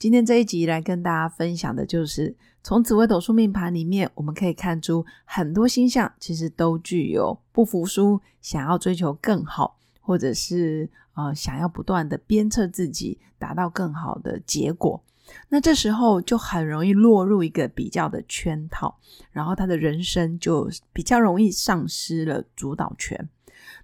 今天这一集来跟大家分享的就是。从紫微斗数命盘里面，我们可以看出很多星象其实都具有不服输、想要追求更好，或者是呃想要不断的鞭策自己，达到更好的结果。那这时候就很容易落入一个比较的圈套，然后他的人生就比较容易丧失了主导权。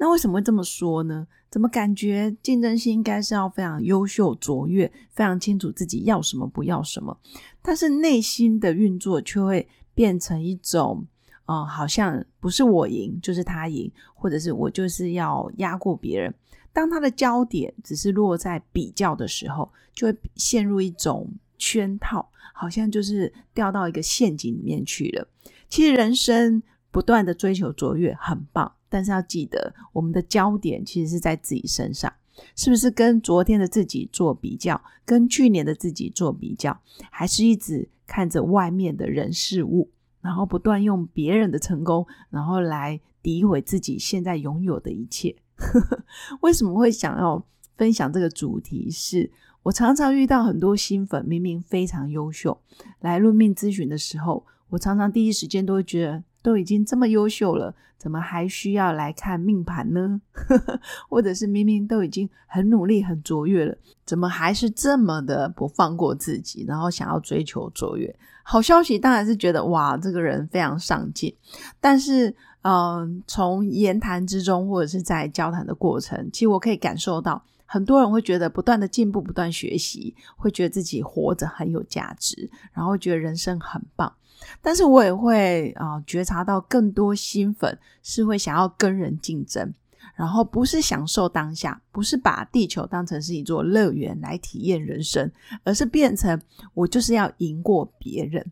那为什么会这么说呢？怎么感觉竞争性应该是要非常优秀卓越，非常清楚自己要什么不要什么，但是内心的运作却会变成一种，呃，好像不是我赢就是他赢，或者是我就是要压过别人。当他的焦点只是落在比较的时候，就会陷入一种圈套，好像就是掉到一个陷阱里面去了。其实人生不断的追求卓越很棒。但是要记得，我们的焦点其实是在自己身上，是不是跟昨天的自己做比较，跟去年的自己做比较，还是一直看着外面的人事物，然后不断用别人的成功，然后来诋毁自己现在拥有的一切？为什么会想要分享这个主题？是我常常遇到很多新粉，明明非常优秀，来论命咨询的时候，我常常第一时间都会觉得。都已经这么优秀了，怎么还需要来看命盘呢？或者是明明都已经很努力、很卓越了，怎么还是这么的不放过自己，然后想要追求卓越？好消息当然是觉得哇，这个人非常上进。但是，嗯，从言谈之中，或者是在交谈的过程，其实我可以感受到，很多人会觉得不断的进步、不断学习，会觉得自己活着很有价值，然后觉得人生很棒。但是我也会啊觉察到更多新粉是会想要跟人竞争，然后不是享受当下，不是把地球当成是一座乐园来体验人生，而是变成我就是要赢过别人。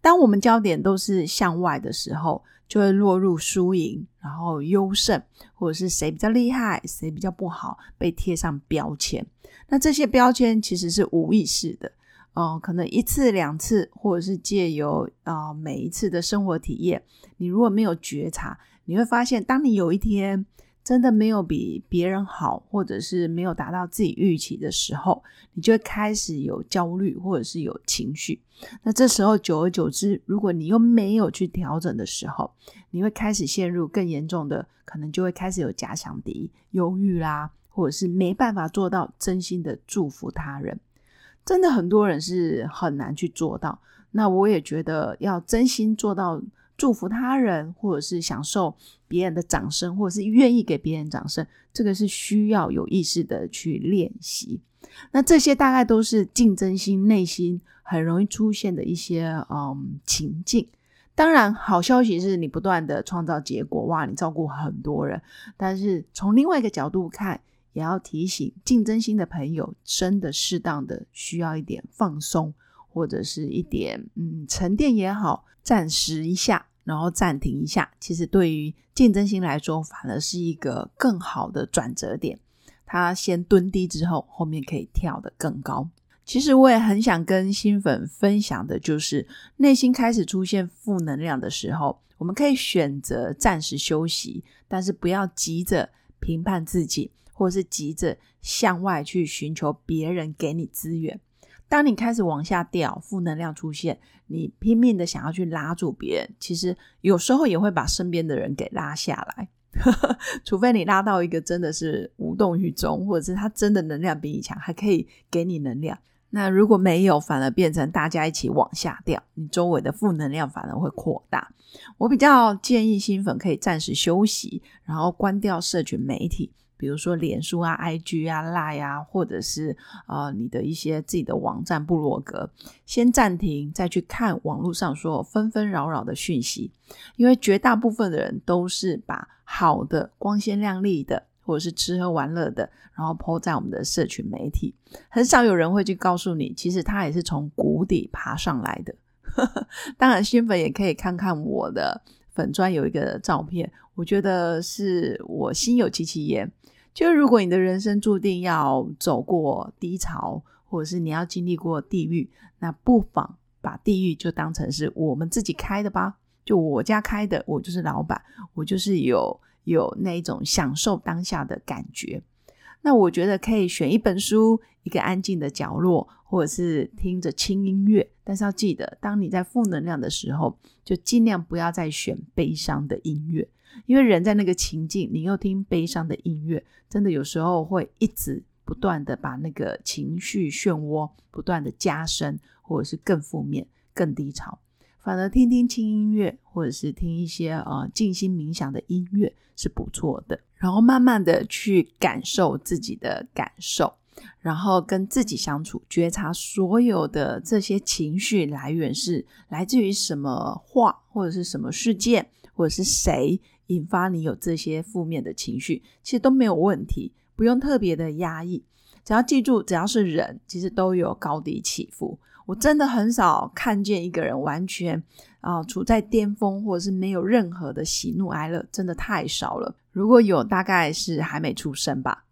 当我们焦点都是向外的时候，就会落入输赢，然后优胜，或者是谁比较厉害，谁比较不好，被贴上标签。那这些标签其实是无意识的。哦，可能一次两次，或者是借由啊每一次的生活体验，你如果没有觉察，你会发现，当你有一天真的没有比别人好，或者是没有达到自己预期的时候，你就会开始有焦虑，或者是有情绪。那这时候久而久之，如果你又没有去调整的时候，你会开始陷入更严重的，可能就会开始有假想敌、忧郁啦，或者是没办法做到真心的祝福他人。真的很多人是很难去做到，那我也觉得要真心做到祝福他人，或者是享受别人的掌声，或者是愿意给别人掌声，这个是需要有意识的去练习。那这些大概都是竞争心内心很容易出现的一些嗯情境。当然，好消息是你不断的创造结果，哇，你照顾很多人。但是从另外一个角度看。也要提醒竞争心的朋友，真的适当的需要一点放松，或者是一点嗯沉淀也好，暂时一下，然后暂停一下。其实对于竞争心来说，反而是一个更好的转折点。他先蹲低之后，后面可以跳得更高。其实我也很想跟新粉分享的，就是内心开始出现负能量的时候，我们可以选择暂时休息，但是不要急着评判自己。或是急着向外去寻求别人给你资源，当你开始往下掉，负能量出现，你拼命的想要去拉住别人，其实有时候也会把身边的人给拉下来。除非你拉到一个真的是无动于衷，或者是他真的能量比你强，还可以给你能量。那如果没有，反而变成大家一起往下掉，你周围的负能量反而会扩大。我比较建议新粉可以暂时休息，然后关掉社群媒体。比如说脸书啊、IG 啊、Line 啊，或者是呃你的一些自己的网站、部落格，先暂停，再去看网络上所有纷纷扰扰的讯息，因为绝大部分的人都是把好的、光鲜亮丽的，或者是吃喝玩乐的，然后抛在我们的社群媒体，很少有人会去告诉你，其实他也是从谷底爬上来的。当然，新粉也可以看看我的粉砖有一个照片，我觉得是我心有戚戚焉。就如果你的人生注定要走过低潮，或者是你要经历过地狱，那不妨把地狱就当成是我们自己开的吧。就我家开的，我就是老板，我就是有有那一种享受当下的感觉。那我觉得可以选一本书，一个安静的角落，或者是听着轻音乐。但是要记得，当你在负能量的时候，就尽量不要再选悲伤的音乐，因为人在那个情境，你又听悲伤的音乐，真的有时候会一直不断的把那个情绪漩涡不断的加深，或者是更负面、更低潮。反而听听轻音乐，或者是听一些呃静心冥想的音乐是不错的。然后慢慢的去感受自己的感受，然后跟自己相处，觉察所有的这些情绪来源是来自于什么话，或者是什么事件，或者是谁引发你有这些负面的情绪，其实都没有问题，不用特别的压抑。只要记住，只要是人，其实都有高低起伏。我真的很少看见一个人完全啊处在巅峰，或者是没有任何的喜怒哀乐，真的太少了。如果有，大概是还没出生吧。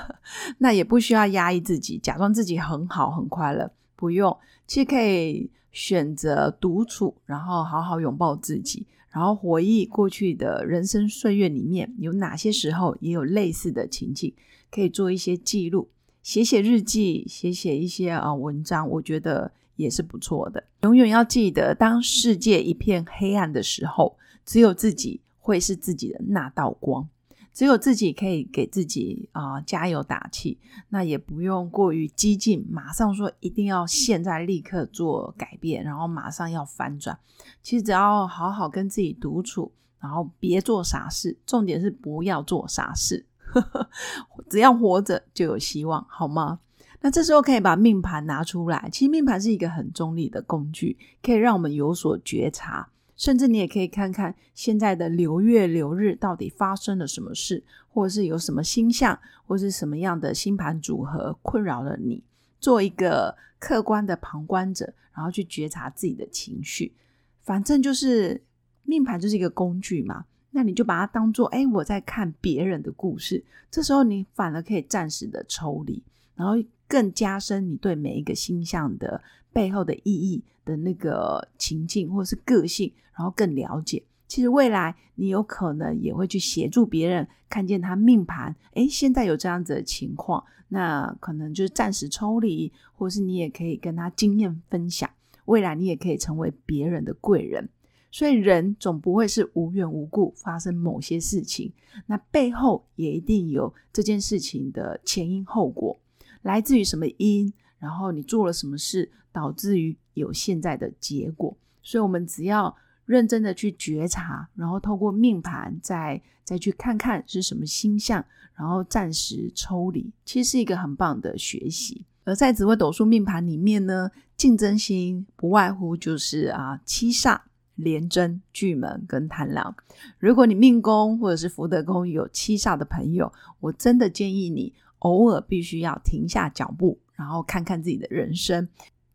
那也不需要压抑自己，假装自己很好很快乐，不用。其实可以选择独处，然后好好拥抱自己，然后回忆过去的人生岁月里面有哪些时候也有类似的情景，可以做一些记录。写写日记，写写一些啊文章，我觉得也是不错的。永远要记得，当世界一片黑暗的时候，只有自己会是自己的那道光，只有自己可以给自己啊加油打气。那也不用过于激进，马上说一定要现在立刻做改变，然后马上要翻转。其实只要好好跟自己独处，然后别做傻事，重点是不要做傻事。只要活着就有希望，好吗？那这时候可以把命盘拿出来。其实命盘是一个很中立的工具，可以让我们有所觉察。甚至你也可以看看现在的流月流日到底发生了什么事，或者是有什么星象，或是什么样的星盘组合困扰了你。做一个客观的旁观者，然后去觉察自己的情绪。反正就是命盘就是一个工具嘛。那你就把它当做，哎，我在看别人的故事。这时候你反而可以暂时的抽离，然后更加深你对每一个星象的背后的意义的那个情境或是个性，然后更了解。其实未来你有可能也会去协助别人看见他命盘，哎，现在有这样子的情况，那可能就是暂时抽离，或是你也可以跟他经验分享。未来你也可以成为别人的贵人。所以人总不会是无缘无故发生某些事情，那背后也一定有这件事情的前因后果，来自于什么因，然后你做了什么事，导致于有现在的结果。所以，我们只要认真的去觉察，然后透过命盘再再去看看是什么星象，然后暂时抽离，其实是一个很棒的学习。而在紫微斗数命盘里面呢，竞争心不外乎就是啊七煞。廉贞、巨门跟贪狼，如果你命宫或者是福德宫有七煞的朋友，我真的建议你偶尔必须要停下脚步，然后看看自己的人生，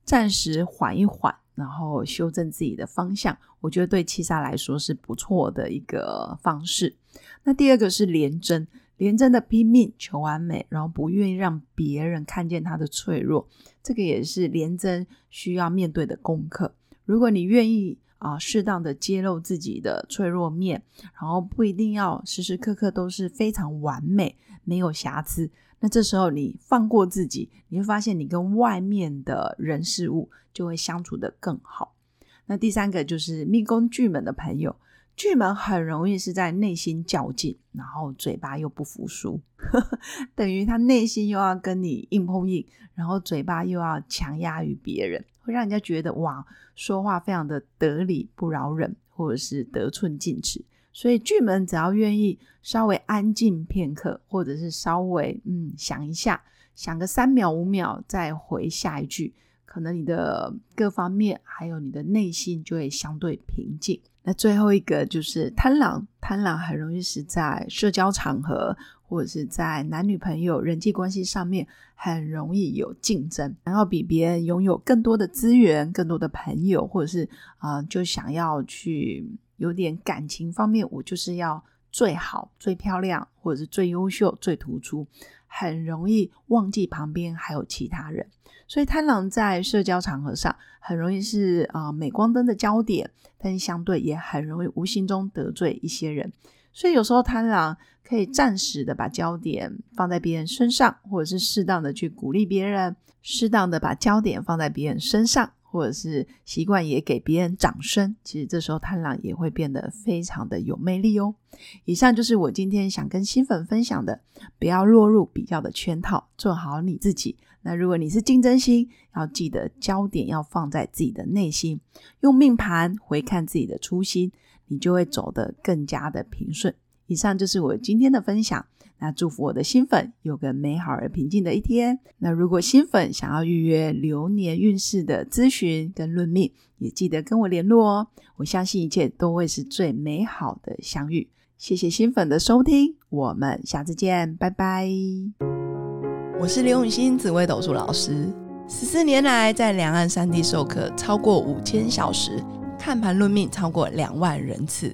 暂时缓一缓，然后修正自己的方向。我觉得对七煞来说是不错的一个方式。那第二个是廉贞，廉贞的拼命求完美，然后不愿意让别人看见他的脆弱，这个也是廉贞需要面对的功课。如果你愿意。啊，适当的揭露自己的脆弱面，然后不一定要时时刻刻都是非常完美、没有瑕疵。那这时候你放过自己，你会发现你跟外面的人事物就会相处的更好。那第三个就是命宫巨门的朋友，巨门很容易是在内心较劲，然后嘴巴又不服输，等于他内心又要跟你硬碰硬，然后嘴巴又要强压于别人。会让人家觉得哇，说话非常的得理不饶人，或者是得寸进尺。所以巨门只要愿意稍微安静片刻，或者是稍微嗯想一下，想个三秒五秒再回下一句，可能你的各方面还有你的内心就会相对平静。那最后一个就是贪狼，贪狼很容易是在社交场合。或者是在男女朋友人际关系上面很容易有竞争，然后比别人拥有更多的资源、更多的朋友，或者是啊，就想要去有点感情方面，我就是要最好、最漂亮，或者是最优秀、最突出，很容易忘记旁边还有其他人。所以贪狼在社交场合上很容易是啊镁光灯的焦点，但是相对也很容易无形中得罪一些人。所以有时候贪狼可以暂时的把焦点放在别人身上，或者是适当的去鼓励别人，适当的把焦点放在别人身上，或者是习惯也给别人掌声。其实这时候贪狼也会变得非常的有魅力哦。以上就是我今天想跟新粉分享的，不要落入比较的圈套，做好你自己。那如果你是竞争心，要记得焦点要放在自己的内心，用命盘回看自己的初心。你就会走得更加的平顺。以上就是我今天的分享。那祝福我的新粉有个美好而平静的一天。那如果新粉想要预约流年运势的咨询跟论命，也记得跟我联络哦。我相信一切都会是最美好的相遇。谢谢新粉的收听，我们下次见，拜拜。我是刘永新紫微斗数老师，十四年来在两岸三地授课超过五千小时。看盘论命超过两万人次，